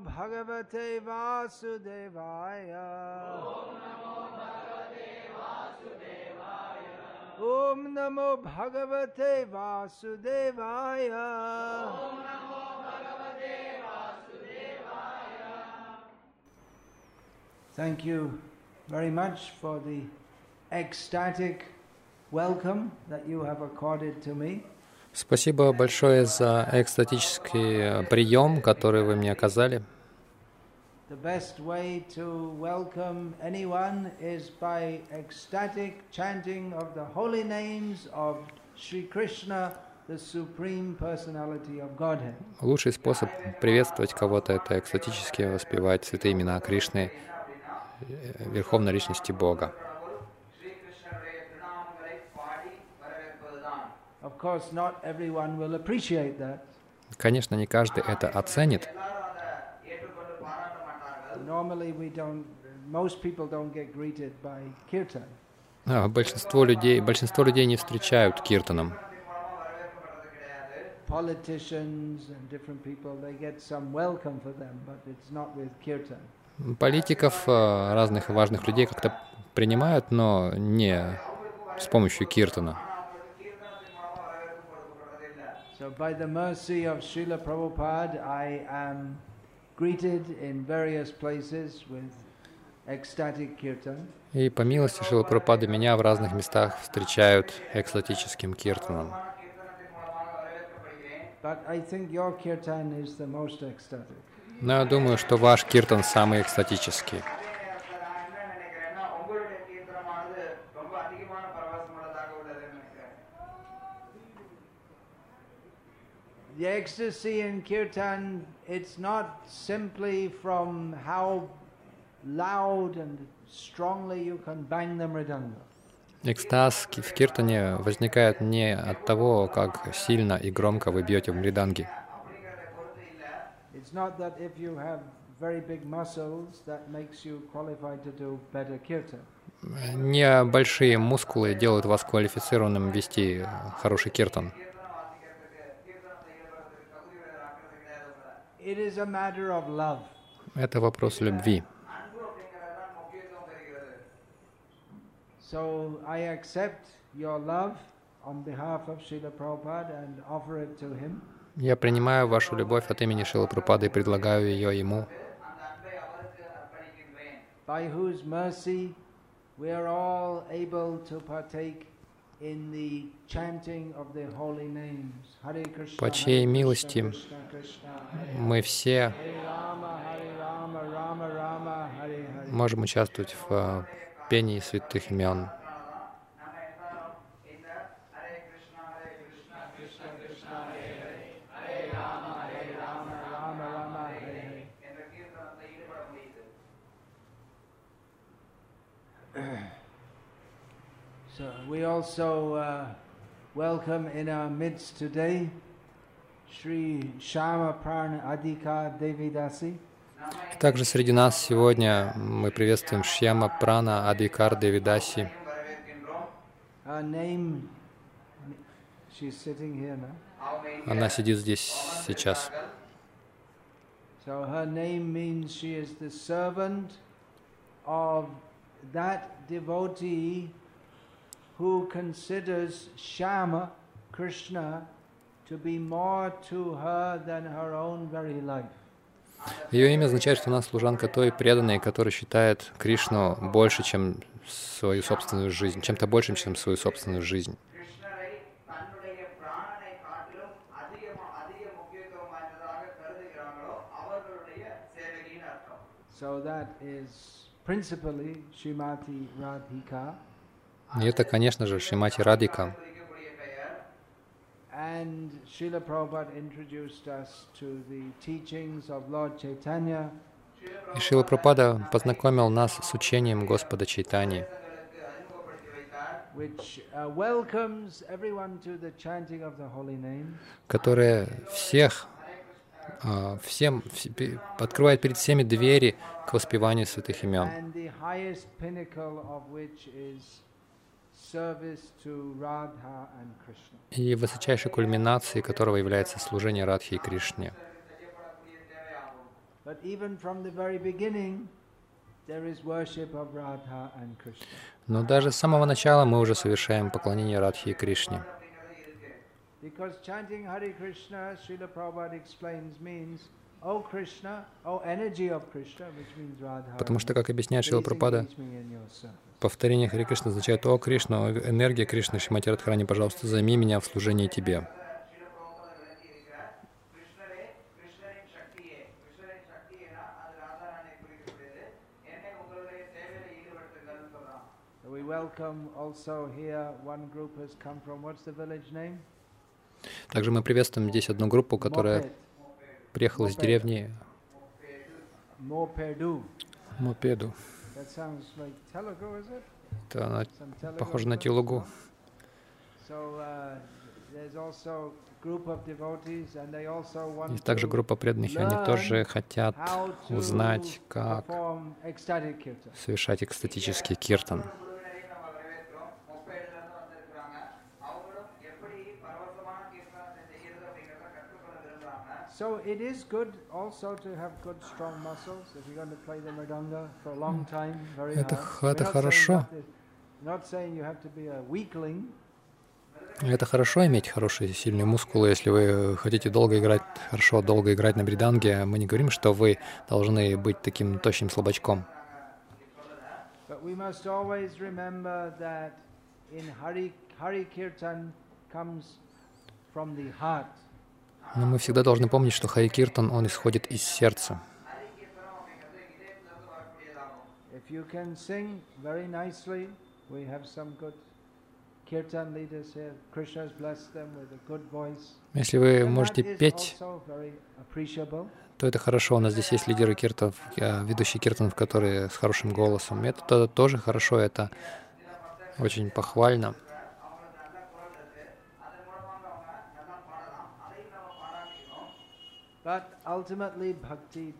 Bhagavate Vasudevaya. Om Namo Bhagavate Vasudevaya. Thank you very much for the ecstatic welcome that you have accorded to me. Спасибо большое за экстатический э, прием, который вы мне оказали. Лучший способ приветствовать кого-то — это экстатически воспевать святые имена Кришны, э, Верховной Личности Бога. Of course, not everyone will appreciate that. Конечно, не каждый это оценит. А, большинство людей, большинство людей не встречают киртаном. Политиков, разных важных людей как-то принимают, но не с помощью киртана. So, by the mercy of Srila Prabhupada, I am greeted in various places with ecstatic kirtan. И по милости Шила Прабхупады меня в разных местах встречают экстатическим киртаном. Но я думаю, что ваш киртан самый экстатический. The ecstasy in kirtan, it's not simply from how loud and strongly you can bang the mridanga. Экстаз в киртане возникает не от того, как сильно и громко вы бьете в мриданги. Не большие мускулы делают вас квалифицированным вести хороший киртан. It is a matter of love. Это вопрос любви. So I accept your love on behalf of Srila Prabhupada and offer it to him. Я принимаю вашу любовь от имени Шилы Прабхупады и предлагаю ее ему, by whose mercy we are all able to partake По чьей милости мы все можем участвовать в э, пении святых имен. Rama Rama, Hare Hare. So we also uh, welcome in our midst today Sri Shama Prana Adhika Devidasi. Также среди нас сегодня мы приветствуем Шьяма Прана Адикар Девидаси. Она сидит здесь сейчас. So who considers Shama, Krishna, to be more to her than her own very life. Ее имя означает, что она служанка той преданной, которая считает Кришну больше, чем свою собственную жизнь, чем-то большим, чем свою собственную жизнь. So that is principally Srimati Radhika. И это, конечно же, Шимати Радика. И Шила Прабхада познакомил нас с учением Господа Чайтани, которое всех а, всем, открывает перед всеми двери к воспеванию святых имен. И высочайшей кульминацией которого является служение Радхи и Кришне. Но даже с самого начала мы уже совершаем поклонение Радхи и Кришне. Because chanting Hare Krishna, Srila Prabhupada explains, means, Потому что, как объясняет Шила Пропада, повторение Хари Кришна означает «О Кришна, о энергия Кришны, Шимати Радхарани, пожалуйста, займи меня в служении Тебе». Также мы приветствуем здесь одну группу, которая Moped. приехала из деревни. Мопеду. Это она похоже на? Телугу. Uh, Есть также группа преданных, и они тоже хотят узнать, как совершать экстатический киртан. So it is good also to have good strong muscles. If you're going to play the mridanga for a long time, very Это hard. это saying хорошо. Not saying you have to be a weakling, Это хорошо иметь хорошие сильные мускулы, если вы хотите долго играть, хорошо долго играть на бриданге. Мы не говорим, что вы должны быть таким тощим слабачком. Hari, Hari Kirtan comes from the heart. Но мы всегда должны помнить, что Хари Киртан, он исходит из сердца. Если вы можете петь, то это хорошо. У нас здесь есть лидеры киртанов, э, ведущие киртанов, которые с хорошим голосом. Это то- тоже хорошо, это очень похвально. But ultimately, bhakti.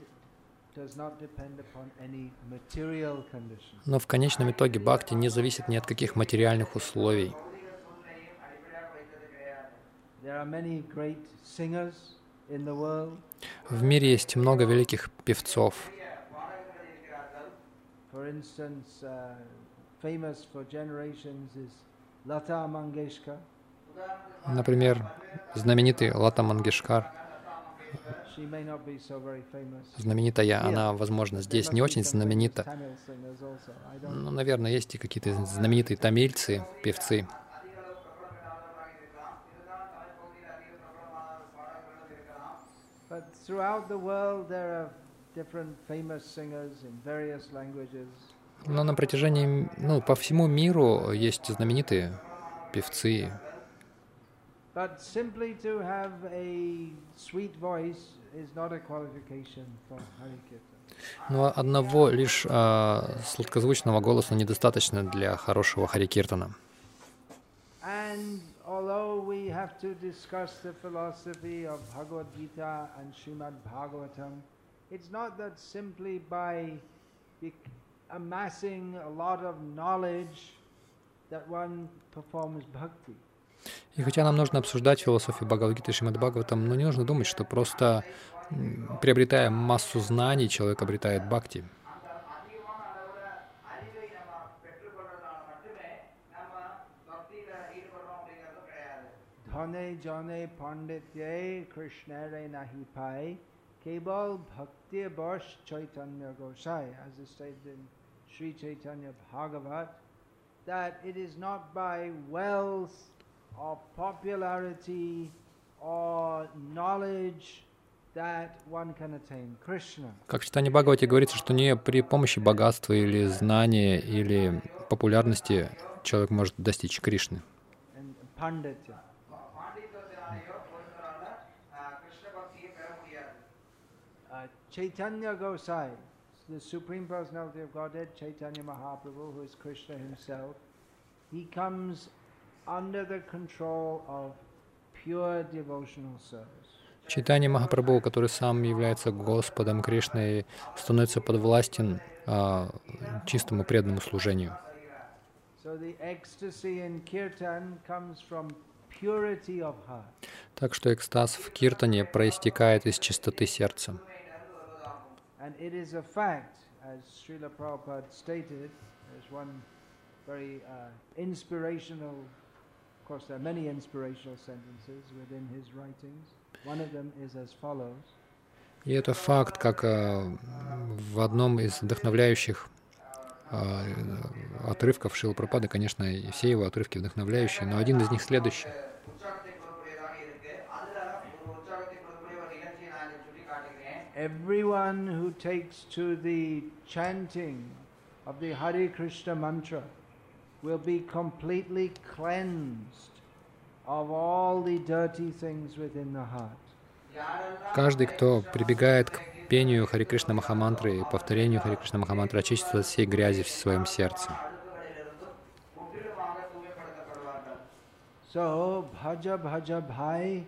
Но в конечном итоге бхакти не зависит ни от каких материальных условий. В мире есть много великих певцов. Uh. Например, знаменитый Лата Мангешкар, знаменитая, она, возможно, здесь не очень знаменита. Don't Ну, наверное, есть и какие-то знаменитые тамильцы, певцы. Но на протяжении, ну, по всему миру есть знаменитые певцы. But simply to have a sweet voice is not a qualification for Hari Kirtan. Но одного лишь а, сладкозвучного голоса недостаточно для хорошего харикиртана. And although we have to discuss the philosophy of Bhagavad Gita and Srimad Bhagavatam, it's not that simply by bec- amassing a lot of knowledge that one performs bhakti. И хотя нам нужно обсуждать философию Бхагавадгиты и Шримад Бхагаватам, но не нужно думать, что просто приобретая массу знаний, человек обретает бхакти. Dhane jane panditye that it is not by well or popularity or knowledge как в читании Бхагавати говорится, что не при помощи богатства или знания или популярности человек может достичь Кришны. Chaitanya Gosai, the Supreme Personality of Godhead, Chaitanya Mahaprabhu, who is Krishna himself, he comes under the control of pure devotional service. Читание Махапрабху, который сам является Господом Кришной, становится подвластен а, чистому преданному служению. Так что экстаз в киртане проистекает из чистоты сердца. Stated, very uh, inspirational, course, there are many inspirational sentences within his writings. One of them is as follows. И это факт, как в одном из вдохновляющих отрывков Шилпрапады, конечно, и все его отрывки вдохновляющие, но один из них следующий. Everyone who takes to the chanting of the Hare Krishna mantra will be completely cleansed of all the dirty things within the heart. Каждый, кто прибегает к пению Хари Кришна Махамантры и повторению Хари Кришна Махамантры, очистится от всей грязи в своем сердце. So, bhaja bhaja bhai.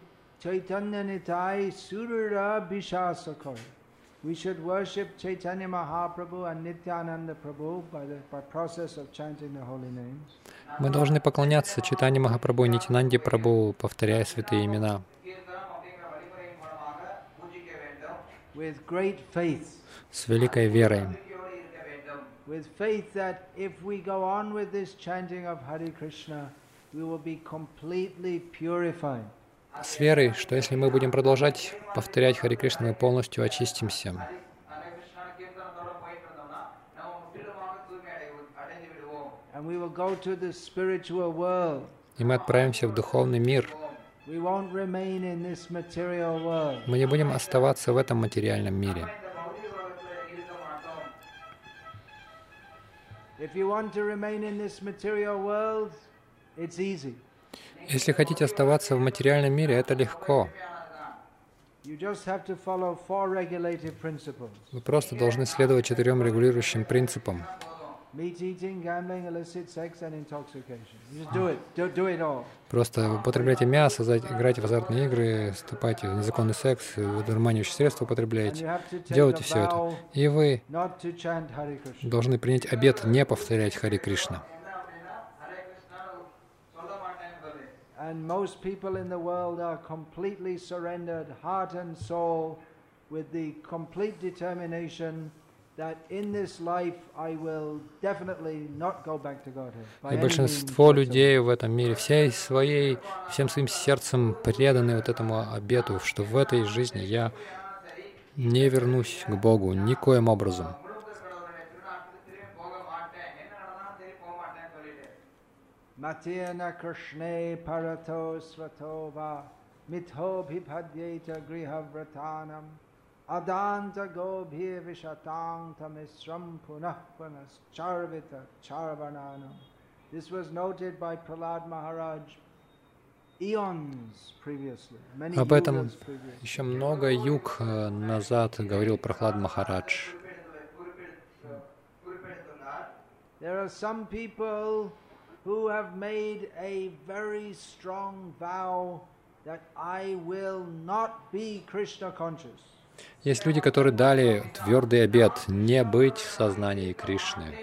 We should worship Chaitanya Mahaprabhu and Nityananda Prabhu by the by process of chanting the holy names. Мы должны поклоняться Читане Махапрабху и Нитянанде Прабху, повторяя святые имена. With great faith. С великой верой. With faith that if we go on with this chanting of Hare Krishna, we will be completely purified. с верой, что если мы будем продолжать повторять Хари Кришна, мы полностью очистимся. И мы отправимся в духовный мир. Мы не будем оставаться в этом материальном мире. If you want to remain in this material world, it's easy. Если хотите оставаться в материальном мире, это легко. Вы просто должны следовать четырем регулирующим принципам. Просто употребляйте мясо, играйте в азартные игры, вступайте в незаконный секс, дурманящие средства употребляете. Делайте все это. И вы должны принять обет не повторять Хари Кришна. And most people in the world are completely surrendered, heart and soul, with the complete determination that in this life I will definitely not go back to Godhead. И большинство людей в этом мире всей своей, всем своим сердцем преданы вот этому обету, что в этой жизни я не вернусь к Богу никоим образом. Матена Кришне Парато Сватова Митхобхипадьейта Грихавратанам Аданта Гобхи Вишатанта Мисрам Пунахпанас Чарвита Чарвананам. This was noted by Pralad Maharaj Об этом еще много юг э, назад говорил Прохлад Махарадж. There are some people who have made a very strong vow that I will not be Krishna conscious. Есть люди, которые дали твердый обет не быть в сознании Кришны.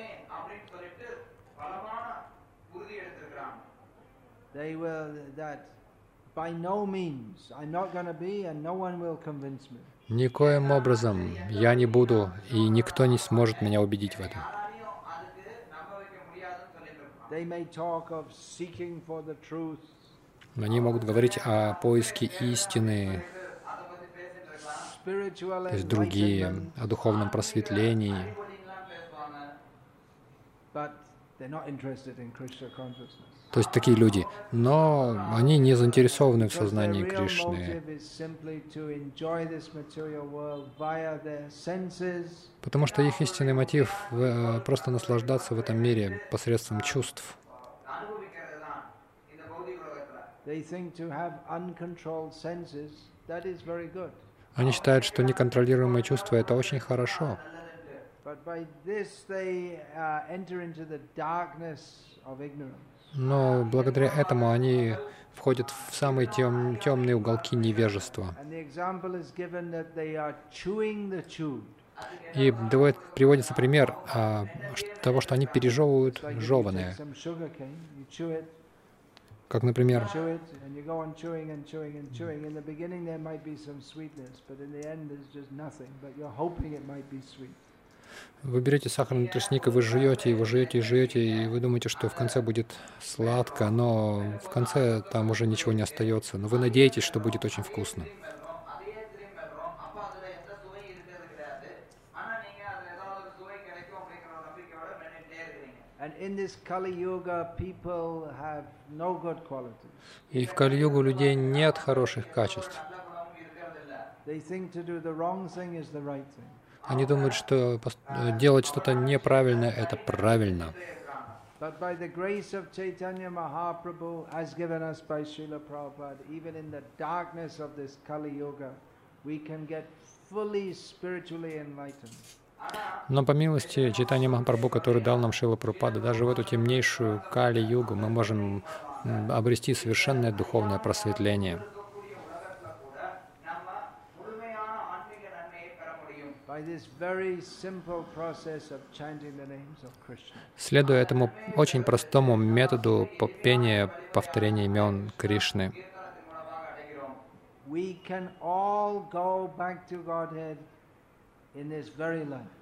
They will, that by no means I'm not going to be and no one will convince me. Никоим образом я не буду, и никто не сможет меня убедить в этом. Они могут говорить о поиске истины, то есть другие, о духовном просветлении. То есть такие люди, но они не заинтересованы в сознании Кришны. Потому что их истинный мотив э, — просто наслаждаться в этом мире посредством чувств. Они считают, что неконтролируемые чувства — это очень хорошо. Но благодаря этому они входят в самые тем, темные уголки невежества. И давай- приводится пример а, того, что они пережевывают жеванное. Как, например, вы берете сахарный тростник, и вы жуете и вы жуете и жуете, и вы думаете, что в конце будет сладко, но в конце там уже ничего не остается. Но вы надеетесь, что будет очень вкусно. И в Кали-югу людей нет хороших качеств. Они думают, что э, делать что-то неправильное — это правильно. But by the grace of Chaitanya Mahaprabhu, as given us by Srila Prabhupada, even in the darkness of this Kali Yuga, we can get fully spiritually enlightened. Но по милости Читания Махапрабху, который дал нам Шила Прабхупада, даже в эту темнейшую Кали-югу мы можем обрести совершенное духовное просветление. Следуя этому очень простому методу пения повторения имен Кришны,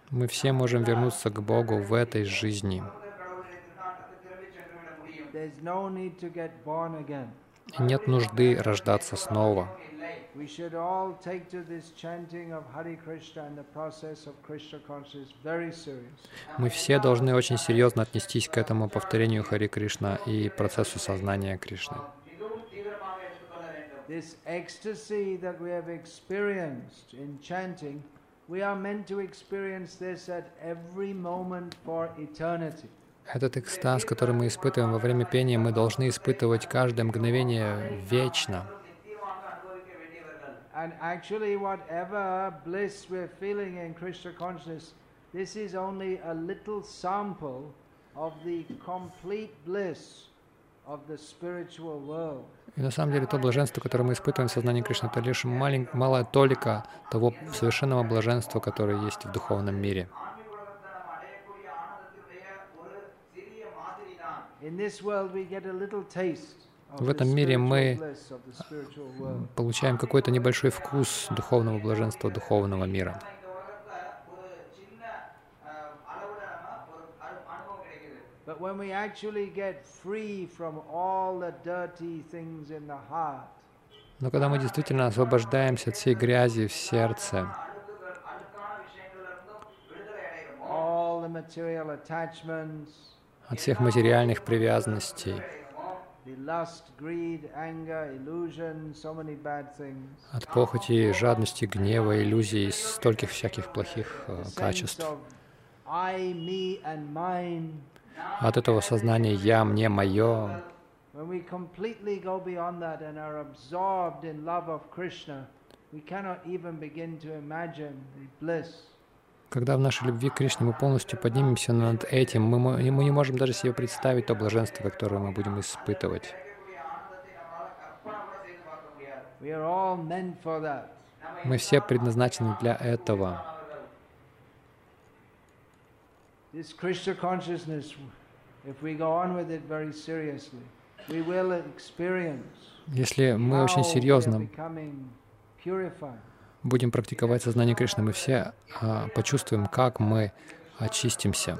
мы все можем вернуться к Богу в этой жизни. Нет нужды рождаться снова. We should all take to this chanting of Hare Krishna and the process of Krishna consciousness very seriously. Мы все должны очень серьезно отнестись к этому повторению Хари Кришна и процессу сознания Кришны. This ecstasy that we have experienced in chanting, we are meant to experience this at every moment for eternity. Этот экстаз, который мы испытываем во время пения, мы должны испытывать каждое мгновение вечно. And actually, whatever bliss we're feeling in Krishna consciousness, this is only a little sample of the complete bliss of the spiritual world. И на самом деле то блаженство, которое мы испытываем в сознании Кришны, это лишь малень, малая толика того совершенного блаженства, которое есть в духовном мире. In this world we get a little taste в этом мире мы э, получаем какой-то небольшой вкус духовного блаженства, духовного мира. Но когда мы действительно освобождаемся от всей грязи в сердце, от всех материальных привязанностей, от похоти, жадности, гнева, иллюзий, стольких всяких плохих э, качеств, от этого сознания «я», «мне», «моё», When we completely go beyond that and are absorbed in love of Krishna, we cannot even begin to imagine the bliss. Когда в нашей любви к Кришне мы полностью поднимемся над этим, мы, мы не можем даже себе представить то блаженство, которое мы будем испытывать. Мы все предназначены для этого. Если мы очень серьезно будем практиковать сознание Кришны, мы все а, почувствуем, как мы очистимся.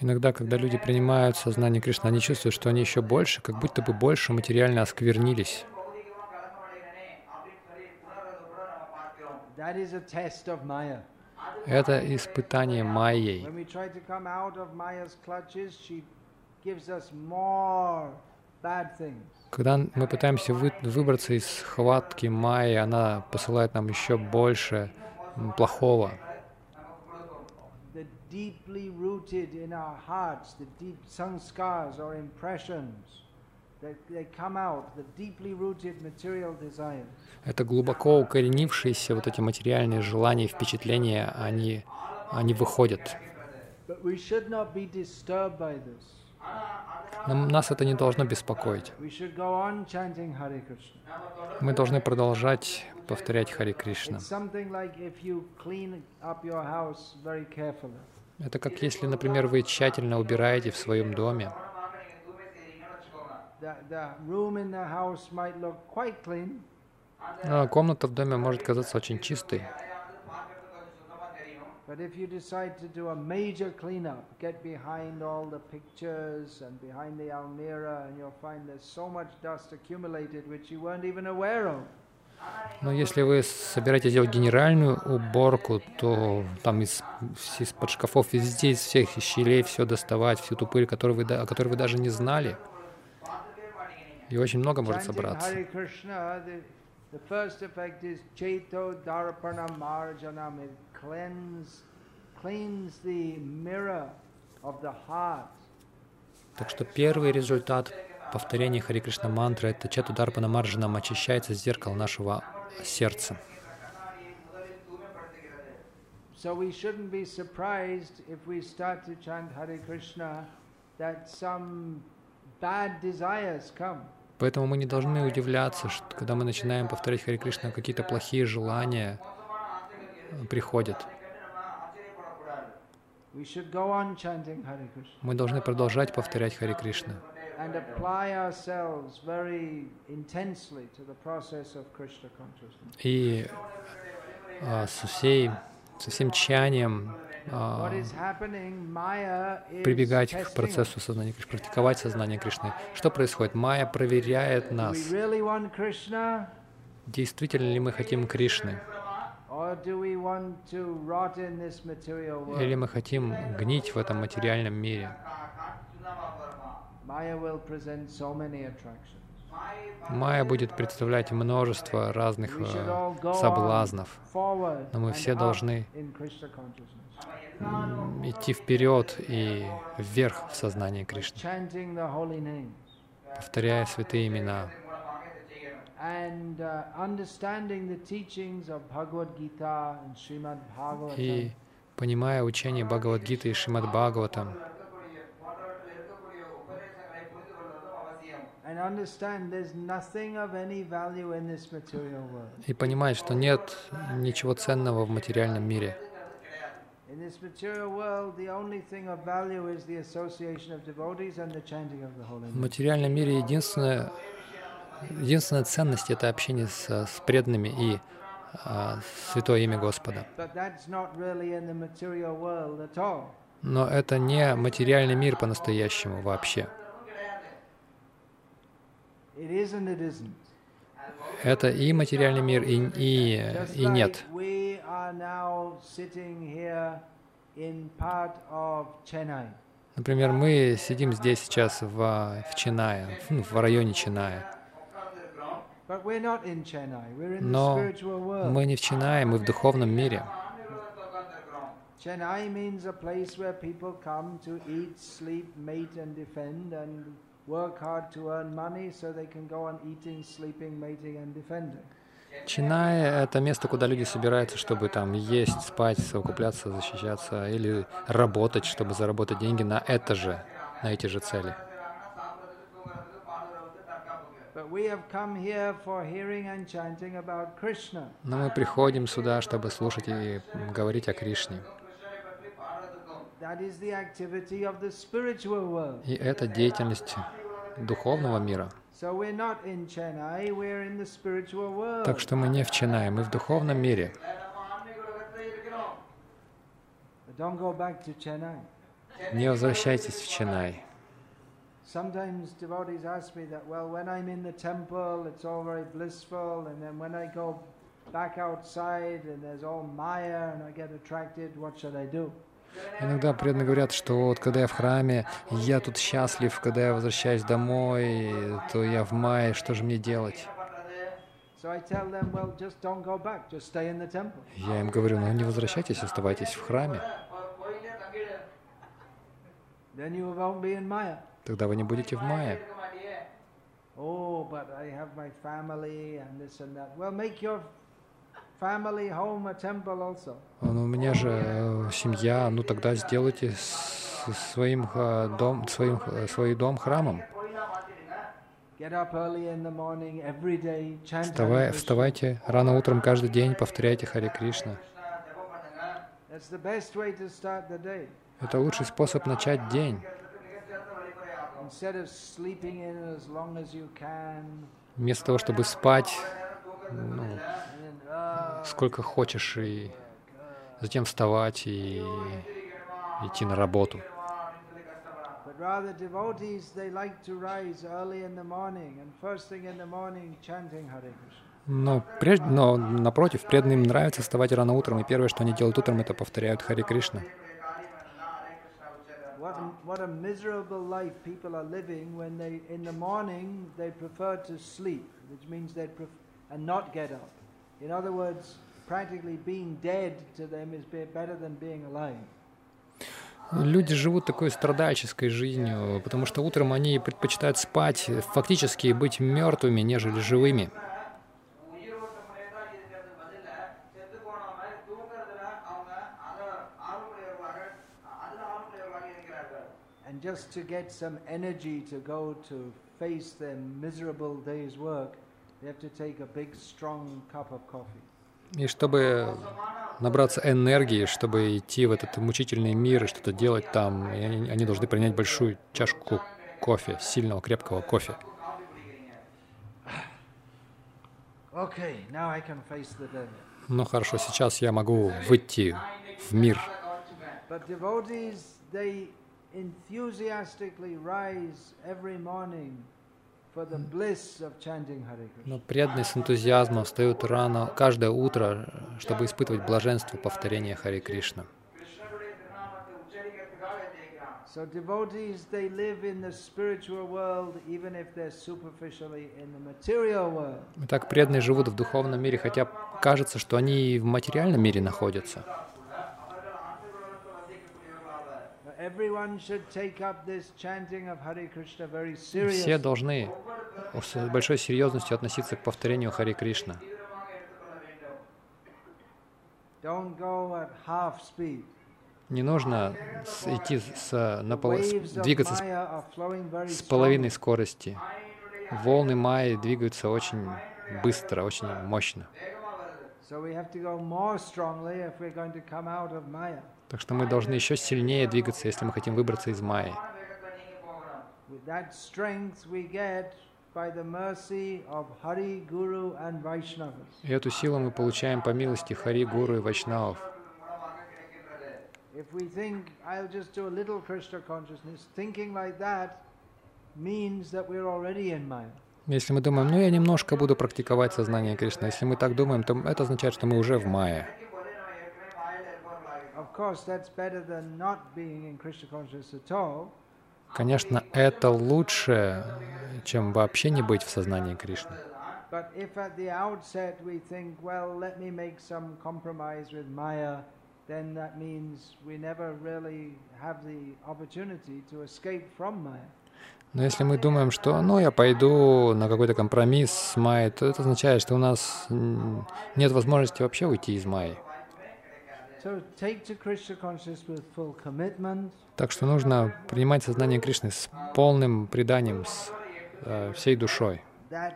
Иногда, когда люди принимают сознание Кришны, они чувствуют, что они еще больше, как будто бы больше материально осквернились. More bad things. Когда мы пытаемся вы- выбраться из схватки Майи, она посылает нам еще больше плохого. Deeply rooted in our hearts, the deep sanskars or impressions, Это глубоко укоренившиеся вот эти материальные желания и впечатления, они, они выходят. Нам, нас это не должно беспокоить. Мы должны продолжать повторять Хари Кришна. Это как если, например, вы тщательно убираете в своем доме. The, the room in the house might look quite clean, А комната в доме может казаться очень чистой, but if you decide to do a major cleanup, get behind all the pictures and behind the Almira, and you'll find there's so much dust accumulated which you weren't even aware of. Но если вы собираетесь делать генеральную уборку, то там из, из-под шкафов везде, из всех щелей все доставать, всю ту пыль, которую вы, о которой вы даже не знали. И очень много может собраться. Так что первый результат повторения Хари Кришна мантры — это Чету Дарпана Марджанам очищается зеркало нашего сердца. So we shouldn't be surprised if we start to chant Hare Krishna that some bad desires come. Поэтому мы не должны удивляться, что когда мы начинаем повторять Хари Кришна, какие-то плохие желания приходят. Мы должны продолжать повторять Хари Кришна. И а, со, всей, со всем тчанием а, прибегать к процессу сознания Кришны, практиковать сознание Кришны. Что происходит? Майя проверяет нас, действительно ли мы хотим Кришны, или мы хотим гнить в этом материальном мире. Майя будет представлять множество разных э, соблазнов. Но мы все должны идти вперед и вверх в сознании Кришны, повторяя святые имена. Uh, и понимая учение Бхагавадгиты и Шримад Бхагаватам, And understand there's nothing of any value in this material world. И понимать, что нет ничего ценного в материальном мире. В материальном мире единственная, единственная ценность — это общение с, с преданными и а, святое имя Господа. Но это не материальный мир по-настоящему вообще. It is and it isn't. Это и материальный мир, и, и, и нет. Например, мы сидим здесь сейчас в, в Чинае, ну, в районе the Но мы не в Чинае, мы в духовном мире. Chennai means a place where people come to eat, sleep, mate, and defend, and work hard to earn money so they can go on eating, sleeping, mating, and defending. Чиная — это место, куда люди собираются, чтобы там есть, спать, совокупляться, защищаться или работать, чтобы заработать деньги на это же, на эти же цели. Но мы приходим сюда, чтобы слушать и говорить о Кришне. That is the activity of the spiritual world. И это деятельность духовного мира. Так что мы не в Чинае, мы в духовном мире. Не возвращайтесь в Чинай. Sometimes devotees ask me that, well, when I'm in the temple, it's all very blissful, and then when I go back outside and there's all Maya and I get attracted, what should I do? Иногда преданно говорят, что вот когда я в храме, я тут счастлив, когда я возвращаюсь домой, то я в мае, что же мне делать? Я им говорю, ну не возвращайтесь, оставайтесь в храме, тогда вы не будете в мае. Oh, but I have my family and this and that. Well, make your temple also. Ну, у меня же э, семья, ну тогда сделайте своим, а, дом, своим, а, свой дом храмом. Вставай, вставайте рано утром каждый день, повторяйте Харе Кришна. Это лучший способ начать день. Вместо того, чтобы спать ну, сколько хочешь, и затем вставать и идти на работу. Но, прежде, но напротив, преданным нравится вставать рано утром, и первое, что они делают утром, это повторяют Харе Кришна. What In other words, practically being dead to them is better than being alive. Люди живут такой страдальческой жизнью, потому что утром они предпочитают спать, фактически быть мертвыми, нежели живыми. And just to get some energy to go to face their miserable day's work, и чтобы набраться энергии, чтобы идти в этот мучительный мир и что-то делать там, и они, они должны принять большую чашку кофе, сильного, крепкого кофе. Ну хорошо, сейчас я могу выйти в мир. But но преданны с энтузиазмом встают рано каждое утро, чтобы испытывать блаженство повторения Хари Кришна. So devotees. Итак, преданные живут в духовном мире, хотя кажется, что они и в материальном мире находятся. Все должны с большой серьезностью относиться к повторению Хари Кришна. Не нужно идти с, на пол, с, двигаться с, с половиной скорости. Волны Майи двигаются очень быстро, очень мощно. Так что мы должны еще сильнее двигаться, если мы хотим выбраться из Майи. И эту силу мы получаем по милости Хари, Гуру и Вайшнавов. Если мы думаем, ну я немножко буду практиковать сознание Кришны, если мы так думаем, то это означает, что мы уже в Майе. Конечно, это лучше, чем вообще не быть в сознании Кришны. Then that means we never really have the opportunity to escape from Maya. Но если мы думаем, что ну я пойду на какой-то компромисс с Майей, то это означает, что у нас нет возможности вообще уйти из Майи. So take to Krishna consciousness with full commitment. Так что нужно принимать сознание Кришны с полным преданием, с э, всей душой. Uh.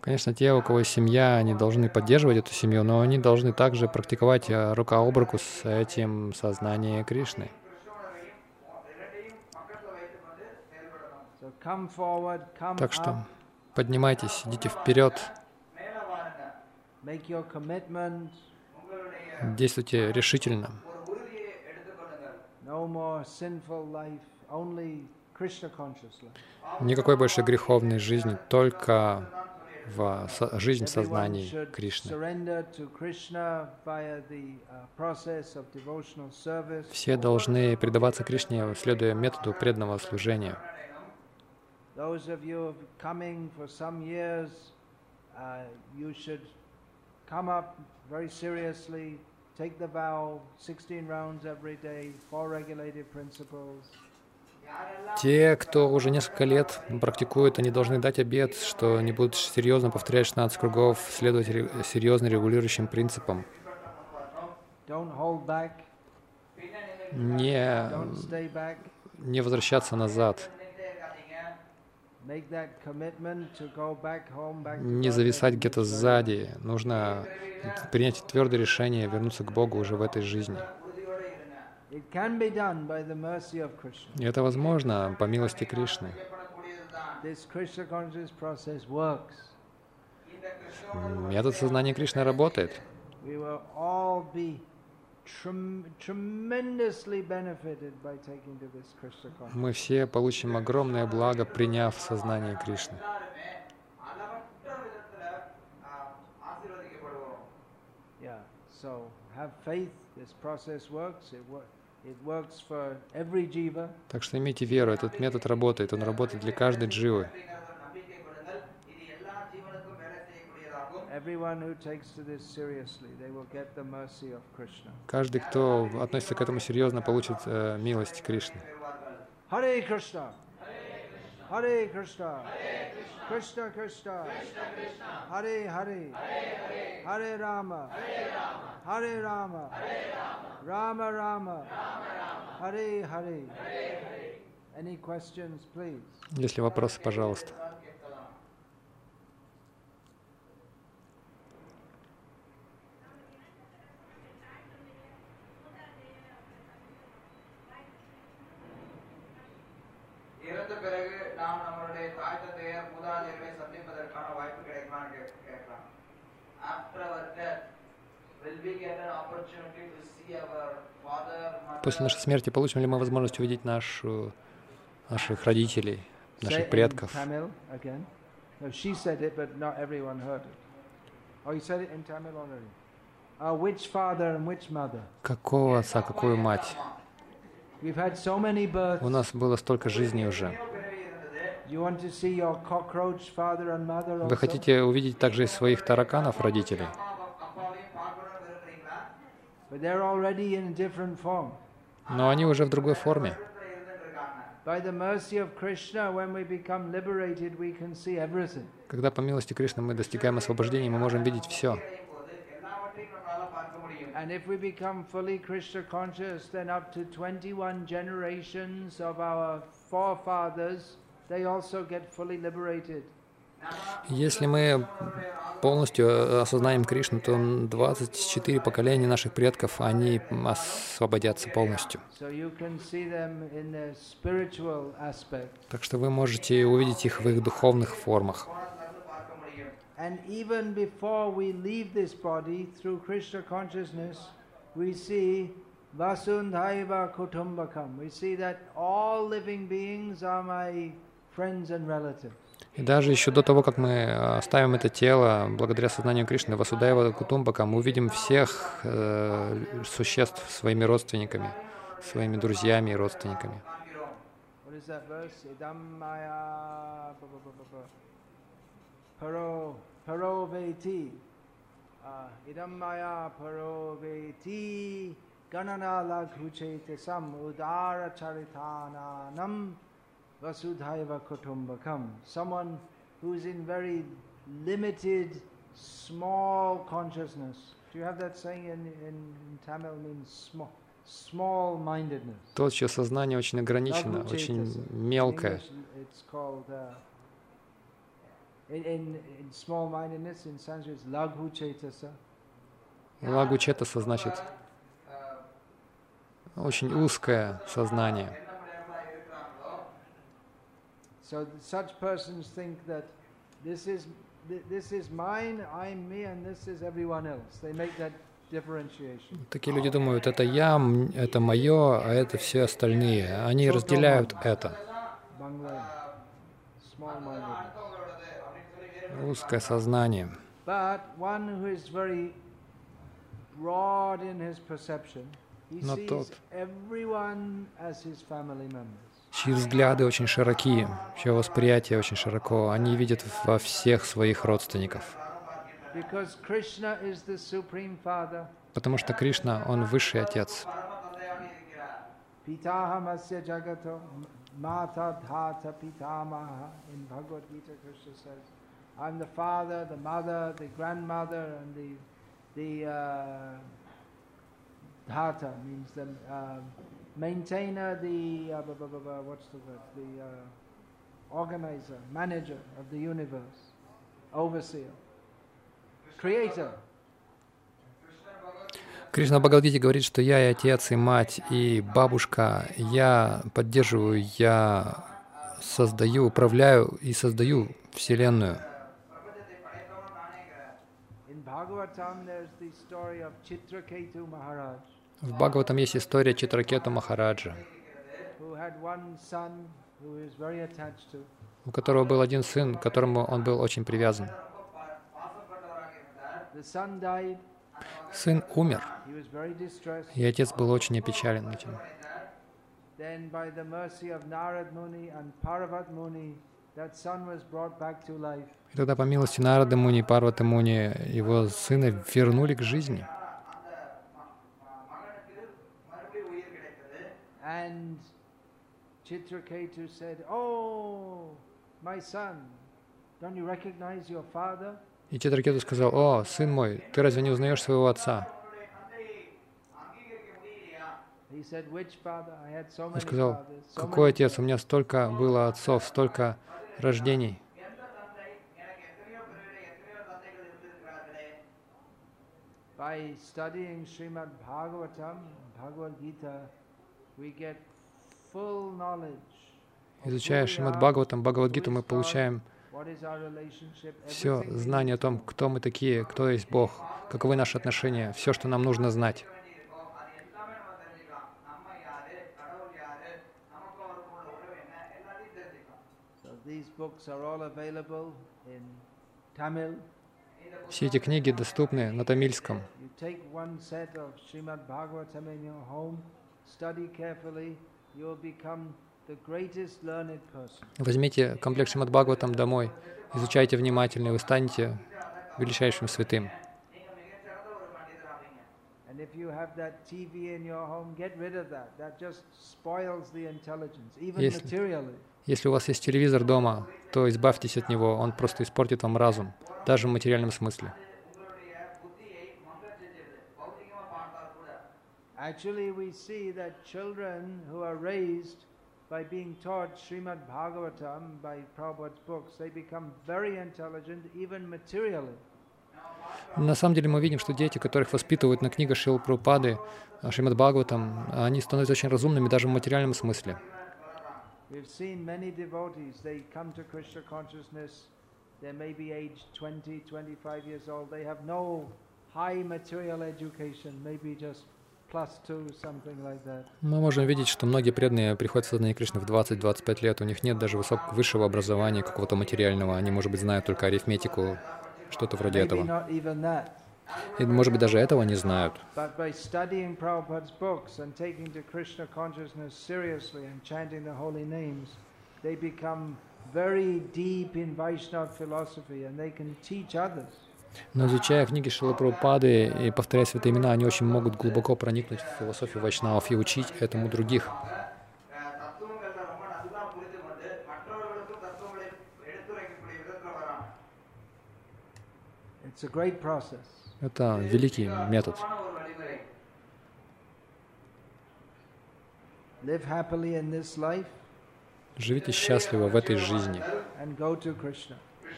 Конечно, те, у кого семья, они должны поддерживать эту семью, но они должны также практиковать э, рука об руку с этим сознание Кришны. Так что поднимайтесь, идите вперед, действуйте решительно. Никакой больше греховной жизни, только в со- жизнь в сознании Кришны. Все должны предаваться Кришне, следуя методу преданного служения. Those of you coming for some years, uh, you should come up very seriously, take the vow, 16 rounds every day, four regulative principles. Те, кто уже несколько лет практикует, они должны дать обет, что они будут серьезно повторять 16 кругов, следовать серьезно регулирующим принципам, не, не возвращаться назад, Make that commitment to go back home, back to не зависать где-то сзади. Нужно принять твердое решение вернуться к Богу уже в этой жизни. И это возможно по милости Кришны. Метод сознания Кришны работает. Мы все получим огромное благо, приняв сознание Кришны. Так что имейте веру, этот метод работает, он работает для каждой дживы. Каждый, кто относится к этому серьезно, получит э, милость Кришны. Hare Krishna. Hare Krishna. Krishna Krishna. Hare Hare. Hare Rama. Hare Rama. Rama Rama. Hare Hare. Any questions, please? Если вопросы, пожалуйста. После нашей смерти получим ли мы возможность увидеть нашу, наших родителей, наших предков? Oh. Uh? Какого отца, какую мать? У нас было столько жизней уже. Вы хотите увидеть также и своих тараканов родителей? но они уже в другой форме. Когда по милости Кришны мы достигаем освобождения, мы можем видеть все. And if we become fully Krishna conscious, then up to 21 generations of our forefathers, they also get fully liberated. Если мы полностью э, осознаем Кришну, то 24 поколения наших предков, они освободятся полностью. Так что вы можете увидеть их в их духовных формах. Vasundhaiva Kutumbakam. We see that all living beings are my friends and relatives. И даже еще до того, как мы э, оставим это тело, благодаря сознанию Кришны, Васудева Кутумбака, мы увидим всех э, существ своими родственниками, своими друзьями и родственниками. Paro, paro veti, idamaya paro veti, vasudhaiva kutumbakam. Someone who's in very limited, small consciousness. Do you have that saying in, in, in Tamil means small, small-mindedness? Тот, чье сознание очень ограничено, очень мелкое, In English, it's called uh, in, in, in small-mindedness in Sanskrit it's laghu chaitasa. лагучетаса значит очень узкое сознание. So such persons think that this is this is mine, I'm me, and this is everyone else. They make that Такие люди думают, это я, это мое, а это все остальные. Они разделяют это. Узкое сознание. Но тот, чьи взгляды очень широки, чье восприятие очень широко. Они видят во всех своих родственников. Потому что Кришна, Он Высший Отец. The uh, dhata means the, uh, maintainer, the, uh, what's the word, the uh, organizer, manager of the universe, overseer, creator. Кришна Бхагавадгите говорит, что я и отец, и мать, и бабушка, я поддерживаю, я создаю, управляю и создаю Вселенную. In Bhagavatam there's the story of Chitraketu Maharaj. В Бхагаватам есть история Читракета Махараджа, у которого был один сын, к которому он был очень привязан. Сын умер, и отец был очень опечален этим. И тогда, по милости Нарады Муни и Парвата Муни, его сына вернули к жизни — And Chitraketu said, Oh, my son, don't you recognize your father? И Читракету сказал, «О, сын мой, ты разве не узнаешь своего отца?» Он сказал, «Какой отец? У меня столько было отцов, столько рождений». By studying Srimad Bhagavatam, Bhagavad Gita, Изучая Шримад Бхагаватам, Бхагавадгиту, мы получаем все знание о том, кто мы такие, кто есть Бог, каковы наши отношения, все, что нам нужно знать. Все эти книги доступны на тамильском. Возьмите комплект Шимад Бхагаватам домой, изучайте внимательно, и вы станете величайшим святым. Если, если у вас есть телевизор дома, то избавьтесь от него, он просто испортит вам разум, даже в материальном смысле. Actually, we see that children who are raised by being taught Srimad Bhagavatam by Prabhupada's books, they become very intelligent, even materially. На самом деле мы видим, что дети, которых воспитывают на книгах Шрила Прабхупады, а, Шримад Бхагаватам, они становятся очень разумными даже в материальном смысле. We've seen many devotees, they come to Krishna consciousness, they may be aged 20, 25 years old, they have no high material education, maybe just Мы можем видеть, что многие преданные приходят в сознание Кришны в 20-25 лет, у них нет даже высокого, высшего образования, какого-то материального, они, может быть, знают только арифметику, что-то вроде этого. И, может быть, даже этого не знают. They become very deep in Vaishnava philosophy and they can teach others. Но изучая книги Шилапрапады и повторяя святые имена, они очень могут глубоко проникнуть в философию вайшнавов и учить этому других. Это великий метод. Живите счастливо в этой жизни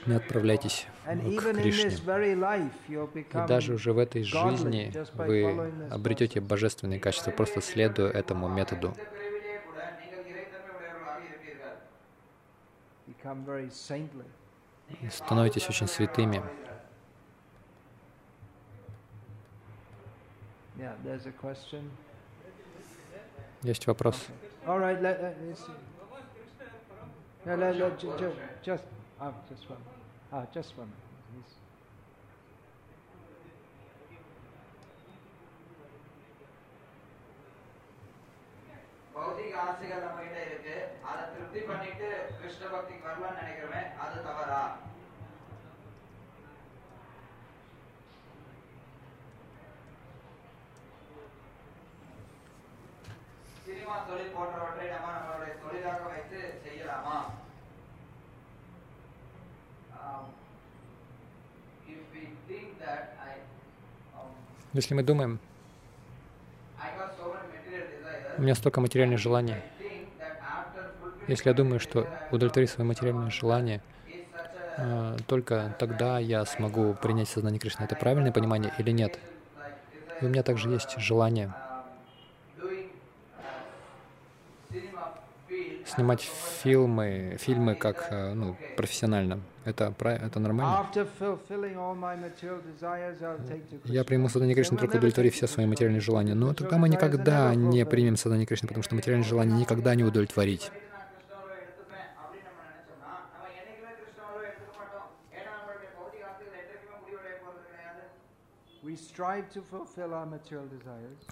не отправляйтесь к Кришне. И даже уже в этой жизни вы обретете божественные качества, просто следуя этому методу. Становитесь очень святыми. Есть вопрос? All just Oh, just one. Ah, just one. He's- பௌதிக ஆசைகள் நம்ம கிட்ட இருக்கு அதை திருப்தி பண்ணிட்டு கிருஷ்ண பக்திக்கு வரலாம்னு நினைக்கிறவன் அது தவறா சினிமா தொழில் போன்றவற்றை நம்ம நம்மளுடைய தொழிலாக வைத்து செய்யலாமா Если мы думаем, у меня столько материальных желаний, если я думаю, что удовлетворить свои материальные желания, э, только тогда я смогу принять сознание Кришны. Это правильное понимание или нет? И у меня также есть желание снимать фильмы, фильмы как э, ну, профессионально. Это, это нормально? Э, я приму Садани Кришну только удовлетворив все свои материальные желания. Но тогда мы никогда не примем Садани Кришну, потому что материальные желания никогда не удовлетворить.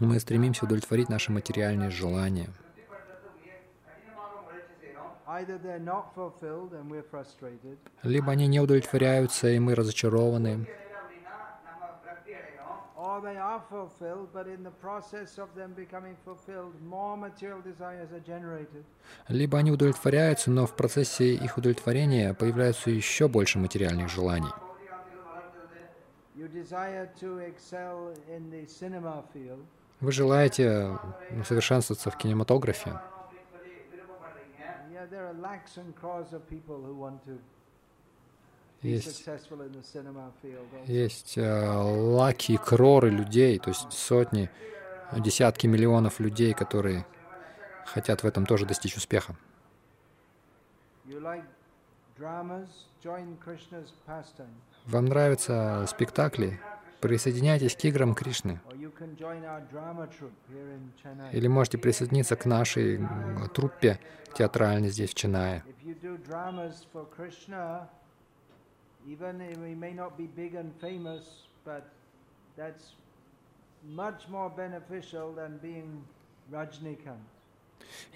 Мы стремимся удовлетворить наши материальные желания. Либо они не удовлетворяются, и мы разочарованы. Либо они удовлетворяются, но в процессе их удовлетворения появляются еще больше материальных желаний. Вы желаете совершенствоваться в кинематографе есть, есть э, лаки, кроры людей, то есть сотни, десятки миллионов людей, которые хотят в этом тоже достичь успеха. Вам нравятся спектакли? Присоединяйтесь к играм Кришны. Или можете присоединиться к нашей м, труппе театральной здесь, в Чинае.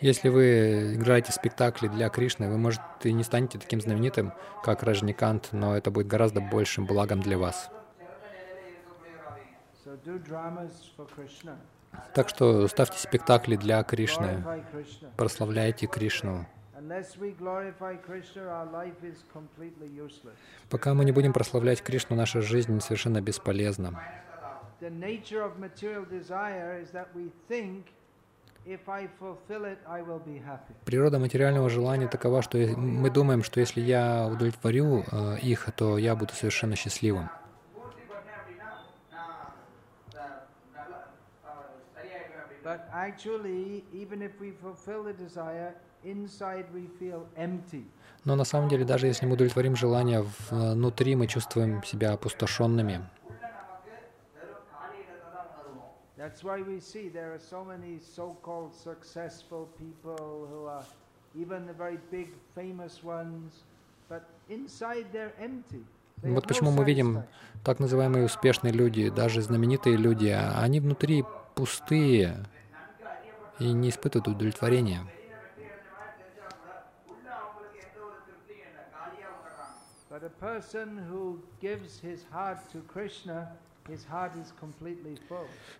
Если вы играете спектакли для Кришны, вы, может, и не станете таким знаменитым, как Ражникант, но это будет гораздо большим благом для вас. So do dramas for Krishna. Так что ставьте спектакли для Кришны, прославляйте Кришну. Пока мы не будем прославлять Кришну, наша жизнь совершенно бесполезна. Природа материального желания такова, что мы думаем, что если я удовлетворю э, их, то я буду совершенно счастливым. But actually, even if we fulfill the desire, но на самом деле, даже если мы удовлетворим желание, э, внутри мы чувствуем себя опустошенными. Вот почему мы видим так называемые успешные люди, даже знаменитые люди, а они внутри пустые, и не испытывают удовлетворения.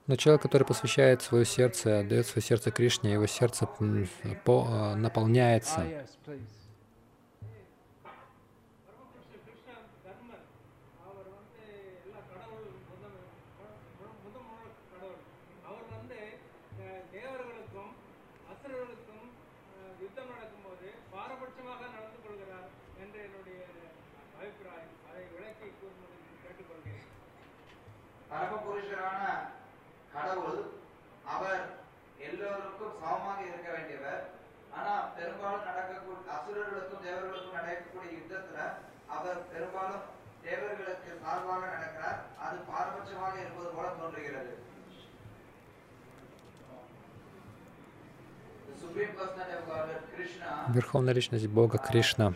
Но человек, который посвящает свое сердце, отдает свое сердце Кришне, его сердце э, наполняется. Верховная Личность Бога Кришна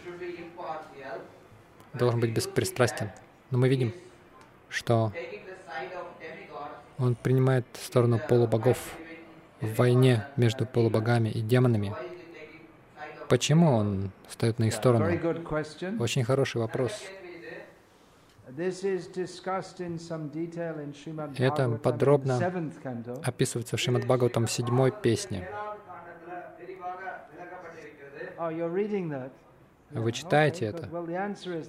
должен быть беспристрастен. Но мы видим, что он принимает сторону полубогов в войне между полубогами и демонами. Почему он встает на их сторону? Очень хороший вопрос. Это подробно описывается в Шримад Бхагаватам седьмой песне. Oh, а вы читаете это?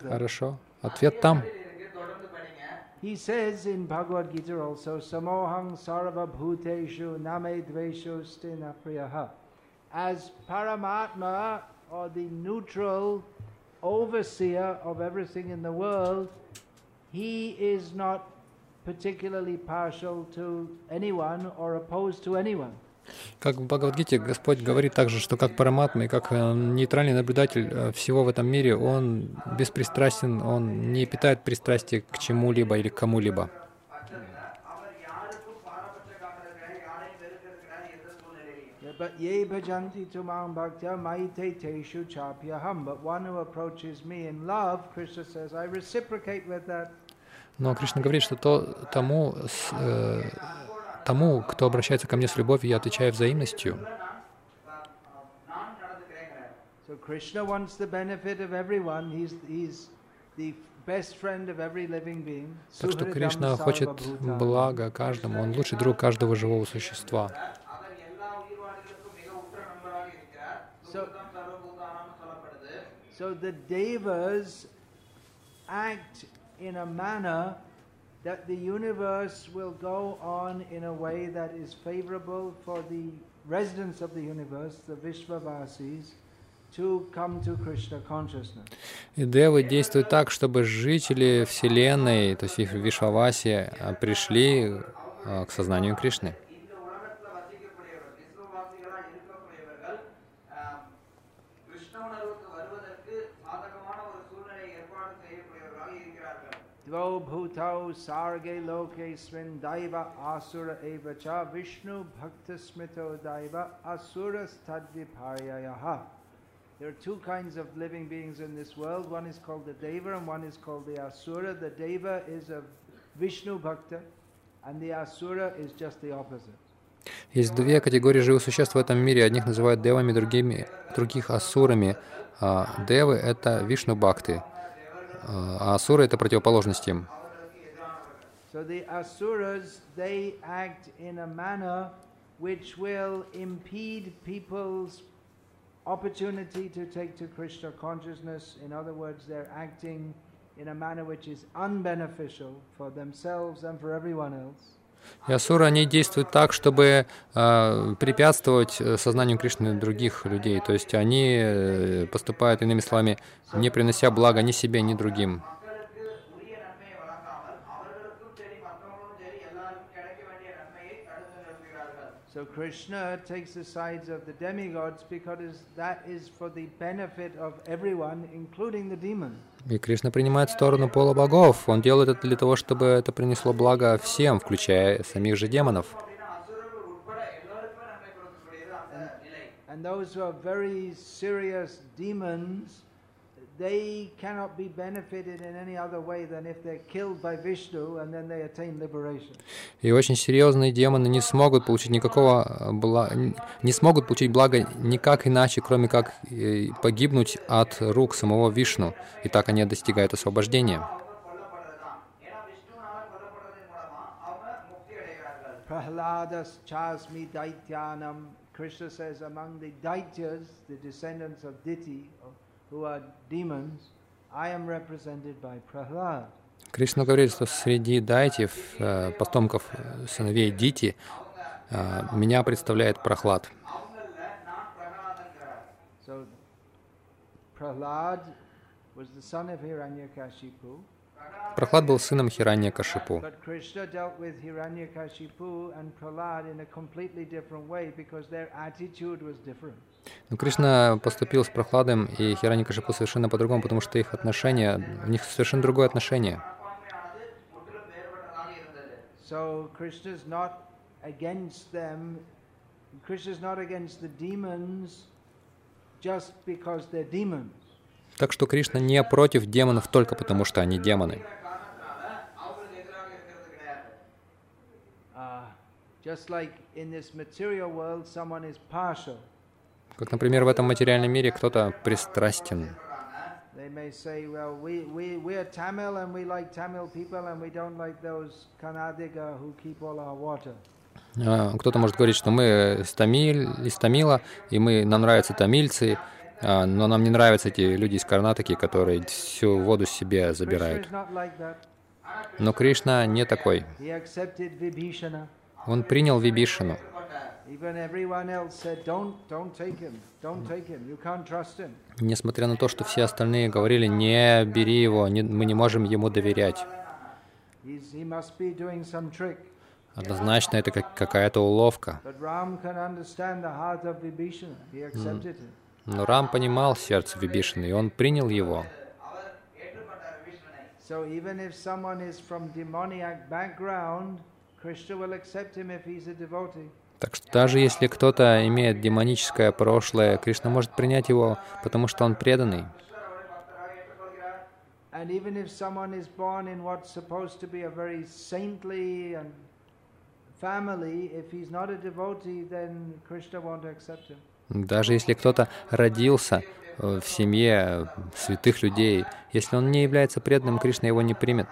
Хорошо. Ответ там. He says in Bhagavad Gita also, Samohang Priyaha. As Paramatma, or the neutral overseer of everything in the world, he is not particularly partial to anyone or opposed to anyone. Как в Бхагавадгите, Господь говорит также, что как параматма и как э, нейтральный наблюдатель э, всего в этом мире, он беспристрастен, он не питает пристрастия к чему-либо или к кому-либо. ये भजन्ति तु मां भक्त्या मयि ते तेषु चाप्यहं but one who approaches me in love Krishna says I reciprocate with that но Кришна говорит, что то, тому, с, э, Тому, кто обращается ко мне с любовью, я отвечаю взаимностью. Так что Кришна хочет блага каждому, Он лучший друг каждого живого существа. So, the devas act in a manner that the universe will go on in a way that is favorable for the residents of the universe, the Vishvavasis, to come to Krishna consciousness. И девы действуют так, чтобы жители Вселенной, то есть Вишваваси, а, пришли а, к сознанию Кришны. There are two kinds of living beings in this world. One is called the Deva and one is called the Asura. The Deva is a Vishnu Bhakta and the Asura is just the opposite. Есть две категории живых существ в этом мире. Одних называют девами, другими, других асурами. А девы — это вишну-бхакты. а асуры — это противоположность им. So the Asuras, they act in a manner which will impede people's opportunity to take to Krishna consciousness. In other words, they're acting in a manner which is unbeneficial for themselves and for everyone else. И асуры, они действуют так, чтобы э, препятствовать э, сознанию Кришны других людей. То есть они э, поступают, иными словами, не принося блага ни себе, ни другим. So и Кришна принимает сторону пола богов. Он делает это для того, чтобы это принесло благо всем, включая самих же демонов. And those who are very serious demons, they cannot be benefited in any other way than if they're killed by Vishnu and then they attain liberation. И очень серьезные демоны не смогут получить никакого а, блага, не смогут получить благо никак иначе, кроме как э, погибнуть от рук самого Вишну. И так они достигают освобождения. Прахладас часми дайтянам Krishna says among the Daityas, the descendants of Diti, of Кришна говорит, что среди дайтев, э, потомков сыновей Дити, э, меня представляет Прохлад. So, Прохлад был сыном Хиранья Кашипу. Но Кришна поступил с Прохладом и Хиранья Кашипу совершенно по-другому, потому что их отношения, у них совершенно другое отношение. Кришна не против демонов, просто потому что они демоны. Так что Кришна не против демонов только потому, что они демоны. Как, например, в этом материальном мире кто-то пристрастен. А, кто-то может говорить, что мы из Тамила, и мы, нам нравятся тамильцы, но нам не нравятся эти люди из Карнатаки, которые всю воду себе забирают. Но Кришна не такой. Он принял Вибишину. Несмотря на то, что все остальные говорили, не бери его, не- мы не можем ему доверять. Однозначно это как какая-то уловка. Но Рам понимал сердце Вибишины, и он принял его. So even if someone is from demoniac background, Krishna will accept him if he's a devotee. Так что даже если кто-то имеет демоническое прошлое, Кришна может принять его, потому что он преданный. And even if someone is born in what's supposed to be a very saintly and family, if he's not a devotee, then Krishna won't accept him. Даже если кто-то родился э, в семье э, святых людей, если он не является преданным, Кришна его не примет.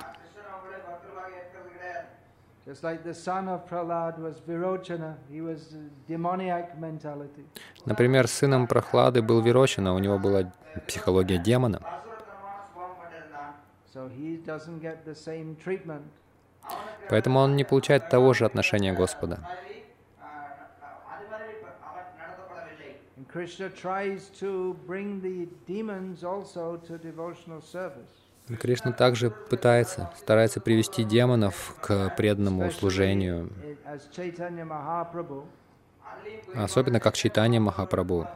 Например, сыном Прохлады был Вирочина, у него была психология демона. Поэтому он не получает того же отношения Господа. Кришна также пытается, старается привести демонов к преданному служению, особенно как читание Махапрабху.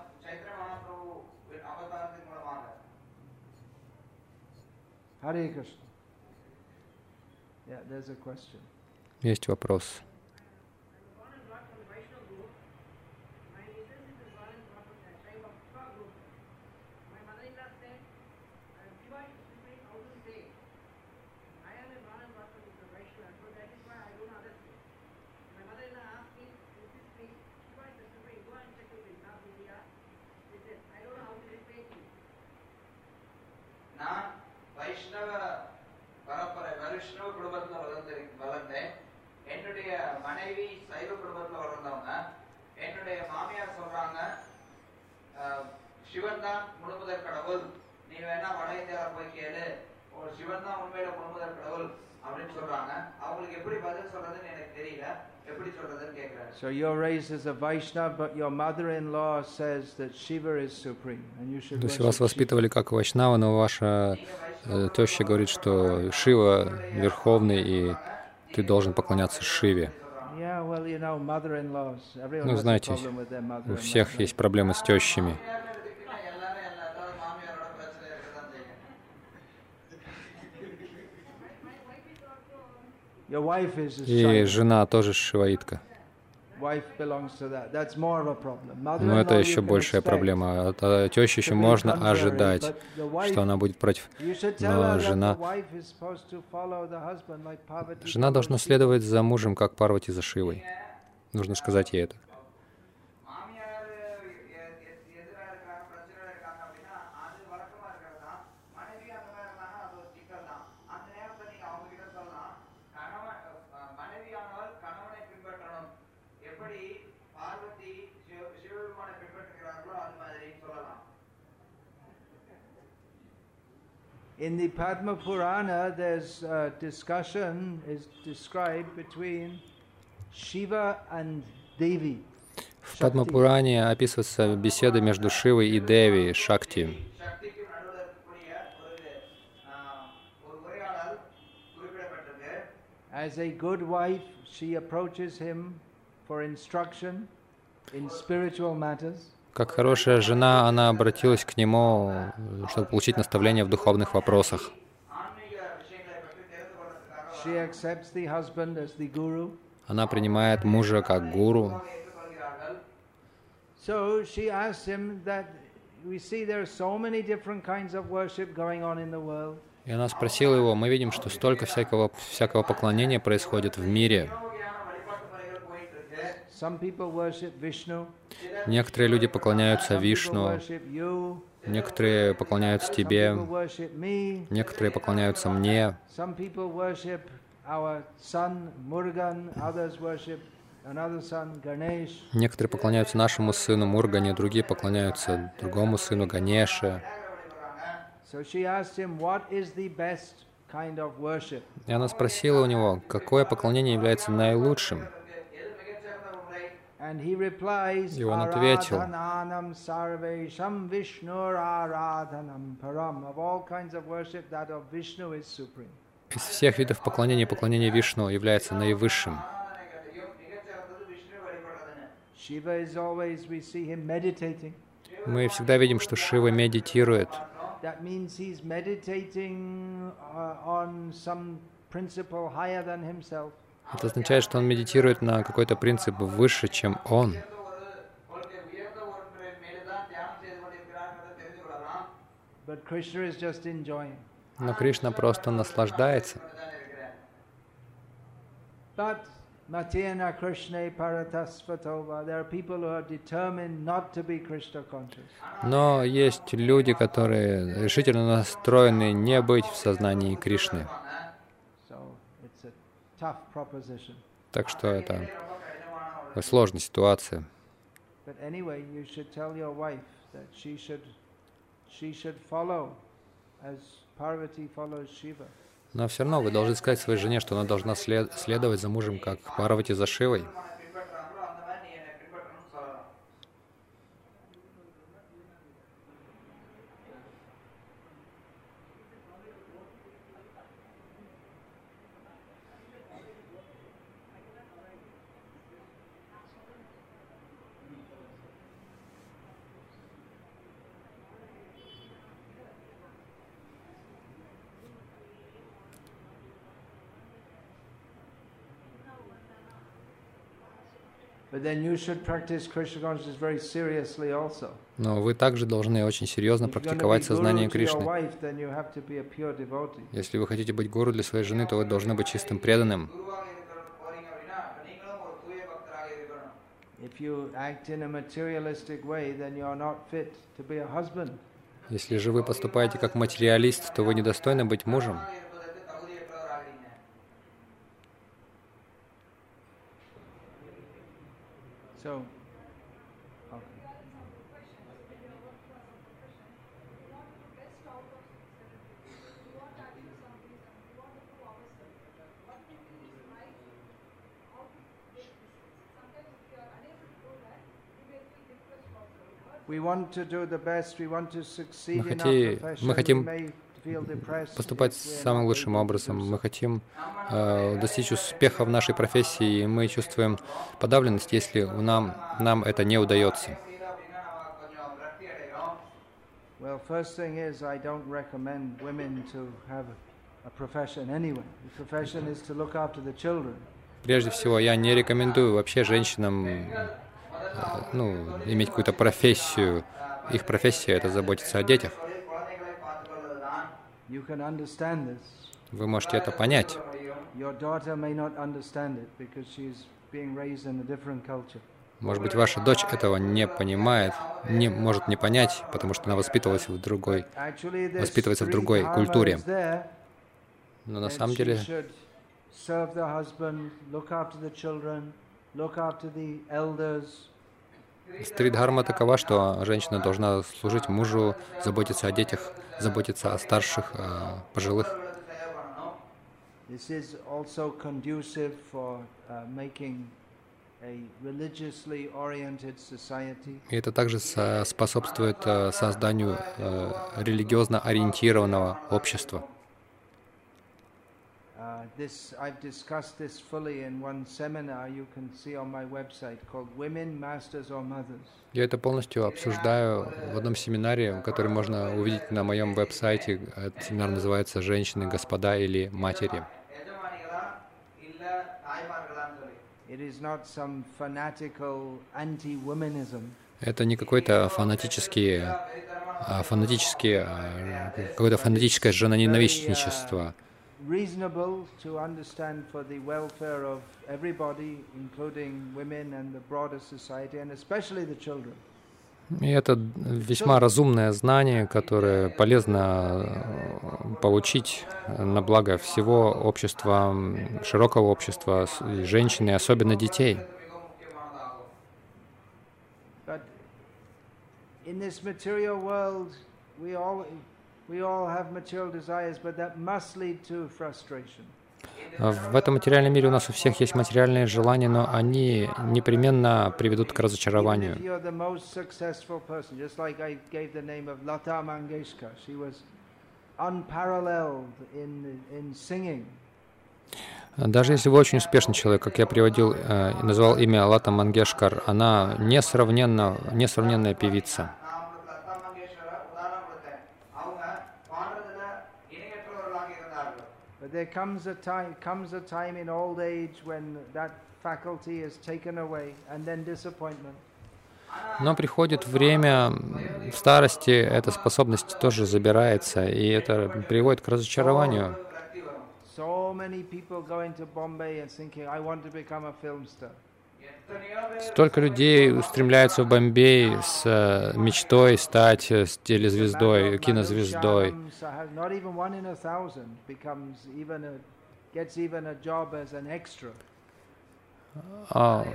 Есть вопрос. So you're raised as a Vaishnava, but your mother-in-law says that Shiva is supreme, and you should. То есть вас воспитывали как Вайшнава, но ваша э, теща говорит, что Шива верховный и ты должен поклоняться Шиве. Ну, знаете, у всех есть проблемы с тещами. И жена тоже шиваитка. Но Mother-in-law это еще большая проблема. От тещи еще можно ожидать, что она будет против. Но жена- Жена должна следовать за мужем, как Парвати за Шивой. Нужно сказать ей это. In the Padma Purana, there's a discussion is described between Shiva and Devi. В Падма описывается беседа между Шивой и Деви, Шакти. As a good wife, she approaches him for instruction in spiritual matters. Как хорошая жена, она обратилась к нему, чтобы получить наставление в духовных вопросах. Она принимает мужа как гуру. И она спросила его, мы видим, что столько всякого, всякого поклонения происходит в мире. Некоторые люди поклоняются Вишну, некоторые поклоняются тебе, некоторые поклоняются мне. Некоторые поклоняются нашему сыну Мургане, другие поклоняются другому сыну Ганеше. И она спросила у него, какое поклонение является наилучшим. And he replies, И он ответил, Aradhananam sarvesham Vishnur aradhanam param. Of all kinds of worship, that of Vishnu is supreme. Из всех видов поклонения, поклонение Вишну является наивысшим. Мы всегда видим, что Шива медитирует. That uh. Это означает, что он медитирует на какой-то принцип выше, чем он. Но Кришна просто наслаждается. Но есть люди, которые решительно настроены не быть в сознании Кришны. So it's a tough proposition. Так что это сложная ситуация. Но все равно вы должны сказать своей жене, что она должна след- следовать за мужем, как Парвати за Шивой. But then you should practice Krishna consciousness very seriously also. Но вы также должны очень серьезно практиковать сознание Кришны. Если вы хотите быть гуру для своей жены, то вы должны быть чистым преданным. Если же вы поступаете как материалист, то вы недостойны быть мужем. So, okay. We want to do the best. We want to succeed Мы in хоти- our profession. мы хотим Поступать самым лучшим образом. Мы хотим э, достичь успеха в нашей профессии, и мы чувствуем подавленность, если нам, нам это не удается. Прежде всего, я не рекомендую вообще женщинам э, ну, иметь какую-то профессию. Их профессия — это заботиться о детях. You can understand this. Вы можете это понять. Может быть, ваша дочь этого не понимает, не может не понять, потому что она воспитывалась в другой. Воспитывается в другой культуре. Но на самом деле стрит-дхарма такова, что женщина должна служить мужу, заботиться о детях, заботиться о старших, о пожилых. Uh. И это также со- способствует э, созданию э, религиозно ориентированного общества. Uh, this I've discussed this fully in one seminar you can see on my website called Women Masters or Mothers. Я это полностью обсуждаю в одном семинаре, который можно увидеть на моем веб-сайте. Этот семинар называется «Женщины, господа или матери». Это не какой-то фанатический, а, фанатический, а, какое-то фанатическое женоненавистничество reasonable to understand for the welfare of everybody, including women and the broader society, and especially the children. И это весьма разумное знание, которое полезно получить на благо всего общества, широкого общества, и женщин, и особенно детей. But in this material world, we all, в этом материальном мире у нас у всех есть материальные желания, но они непременно приведут к разочарованию. Даже если вы очень успешный человек, как я приводил э, назвал имя Лата Мангешкар, она несравненно, несравненная певица. there comes a time, comes a time in old age when that faculty is taken away, and then disappointment. Но приходит время в старости, эта способность тоже забирается, и это приводит к разочарованию. So many people go into Bombay and thinking, I want to become a film star. Столько людей устремляются в Бомбей с э, мечтой стать э, телезвездой, кинозвездой. А,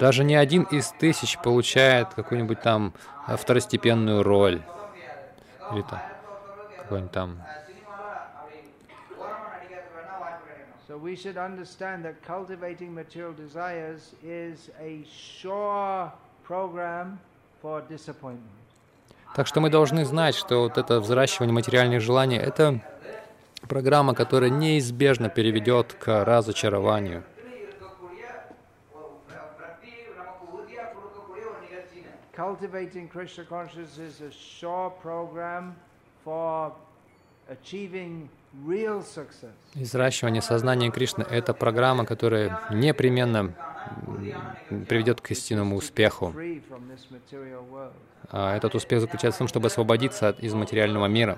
даже не один из тысяч получает какую-нибудь там второстепенную роль. Или там какой-нибудь там So we should understand that cultivating material desires is a sure program for disappointment. Так что мы должны знать, что вот это взращивание материальных желаний — это программа, которая неизбежно переведет к разочарованию. Cultivating Krishna consciousness is a sure program for achieving Взращивание сознания Кришны — это программа, которая непременно приведет к истинному успеху. А Этот успех заключается в том, чтобы освободиться от- из материального мира.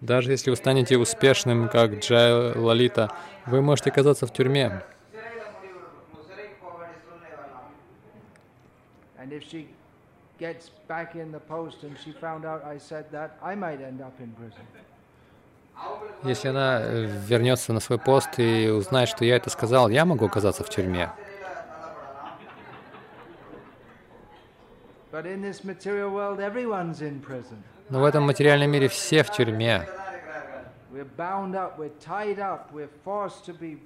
Даже если вы станете успешным, как Джай Лалита, вы можете оказаться в тюрьме. And if she gets back in the post and she found out I said that, I might end up in prison. Если она э, вернется на свой пост и узнает, что я это сказал, я могу оказаться в тюрьме. But in this material world, everyone's in prison. Но в этом материальном мире все в тюрьме. We're bound up, we're tied up, we're forced to be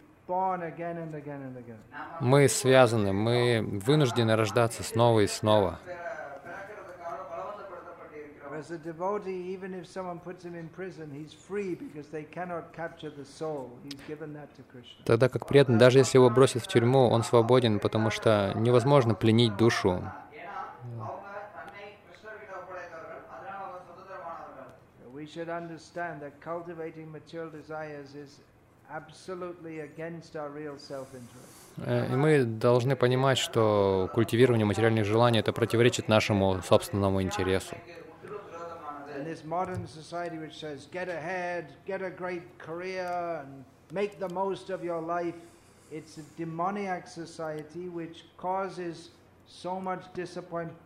мы связаны, мы вынуждены рождаться снова и снова. Тогда как преданный, даже если его бросят в тюрьму, он свободен, потому что невозможно пленить душу. We Э, И мы должны понимать, что культивирование материальных желаний это противоречит нашему собственному интересу. It's a demoniac society which causes so much disappointment,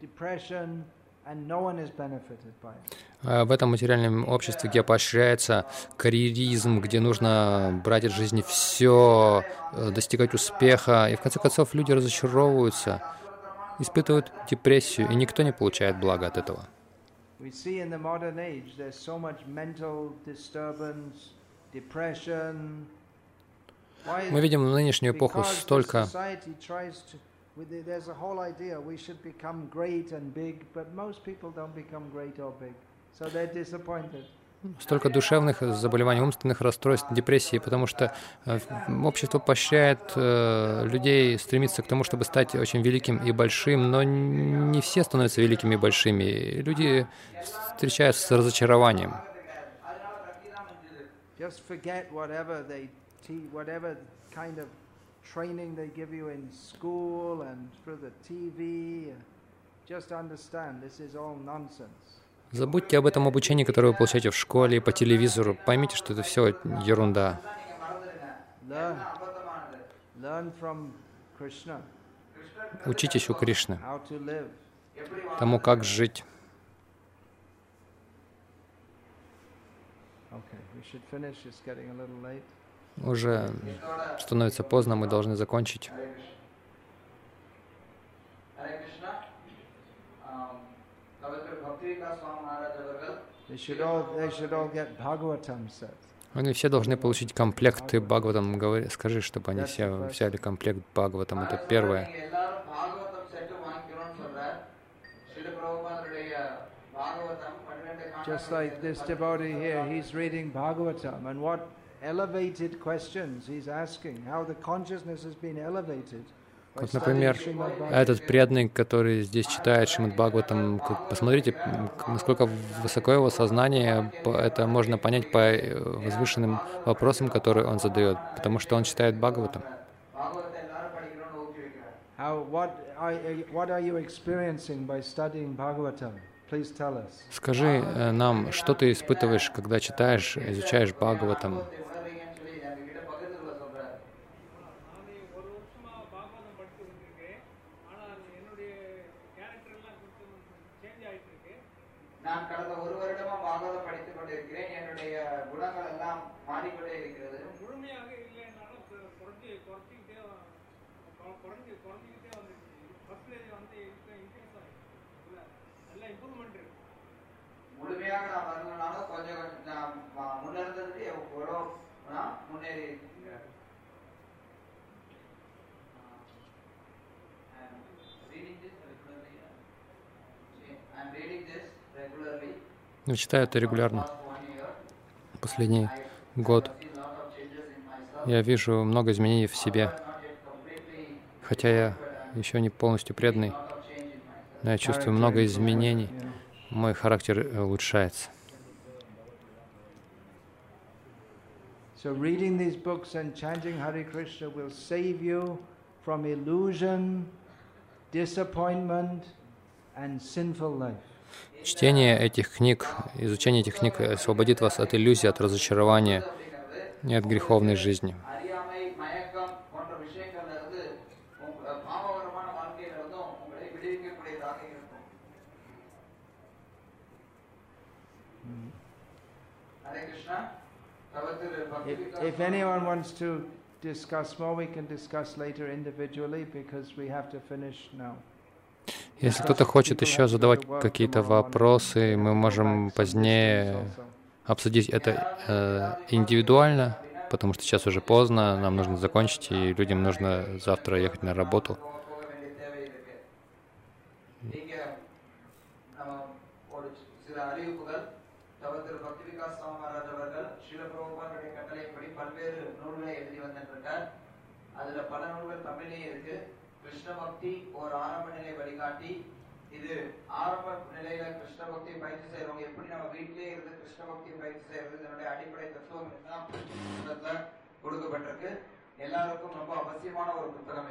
depression, and no one is benefited by it. А В этом материальном обществе, где поощряется карьеризм, где нужно брать от жизни все, достигать успеха, и в конце концов люди разочаровываются, испытывают депрессию, и никто не получает блага от этого. Мы видим в нынешнюю эпоху столько There's a whole idea we should become great and big, but most people don't become great or big, so they're disappointed. столько душевных заболеваний, умственных расстройств, депрессии, потому что э, общество поощряет э, людей стремиться к тому, чтобы стать очень великим и большим, но не все становятся великими и большими. Люди встречаются с разочарованием. Just forget whatever they te- whatever kind of training they give you in school and through the TV. Just understand this is all nonsense. Забудьте об этом обучении, которое вы получаете в школе и по телевизору. Поймите, что это все ерунда. Учитесь у Кришны тому, как жить. Okay, we should finish. It's getting a little late уже становится поздно, мы должны закончить. Они все должны получить комплекты Бхагаватам. Скажи, чтобы они все взяли комплект Бхагаватам. Это первое. Just like this devotee here, he's reading Bhagavatam, and what elevated questions he's asking, how the consciousness has been elevated. Вот, например, этот преданный, который здесь читает Шримад Бхагаватам, посмотрите, насколько высоко его сознание, это можно понять по э, возвышенным вопросам, которые он задает, потому что он читает Бхагаватам. Скажи э, нам, что ты испытываешь, когда читаешь, изучаешь Бхагаватам? கொண்டிருக்கிறேன். என்னுடைய குணங்கள் எல்லாம் மாறிக்கொண்டே இருக்கிறது. முழுமையாக இல்லைன்னாலும் கு- குறைஞ்சி குறைச்சிக்கிட்டே வ- கொ- குறைஞ்சி குறைஞ்சிக்கிட்டே வந்துருச்சு பர்சன்டேஜ் வந்து இன்க்ரீஸ் இல்லை நல்ல இம்ப்ரூவ்மெண்ட் இருக்கு. முழுமையாக நான் வரலனாலும் கொஞ்சம் கொஞ்சம் நான் ம- முன்னிருந்ததுக்கு எவ்வளோ நான் முன்னேறி இருக்கிறேன். Reading this regularly. I'm reading this regularly. Ну, читаю это регулярно. Последний год я вижу много изменений в себе, хотя я еще не полностью преданный, но я чувствую много изменений. Мой характер э, улучшается. From illusion, disappointment, and sinful life. Чтение этих книг, изучение этих книг освободит вас от иллюзий, от разочарования и от греховной жизни. If, anyone wants to discuss more, we can discuss later individually because we have to finish now. Если кто-то хочет еще задавать какие-то вопросы, мы можем позднее обсудить это э, индивидуально, потому что сейчас уже поздно, нам нужно закончить, и людям нужно завтра ехать на работу. ஆரம்ப நிலையில கிருஷ்ண பக்தியை பயிற்சி செய்யறவங்க எப்படி நம்ம வீட்டிலேயே இருந்து கிருஷ்ண பக்தியை பயிற்சி செய்யறது இதனுடைய அடிப்படை தத்துவம் புத்தகத்துல கொடுக்கப்பட்டிருக்கு. எல்லாருக்கும் ரொம்ப அவசியமான ஒரு புத்தகம்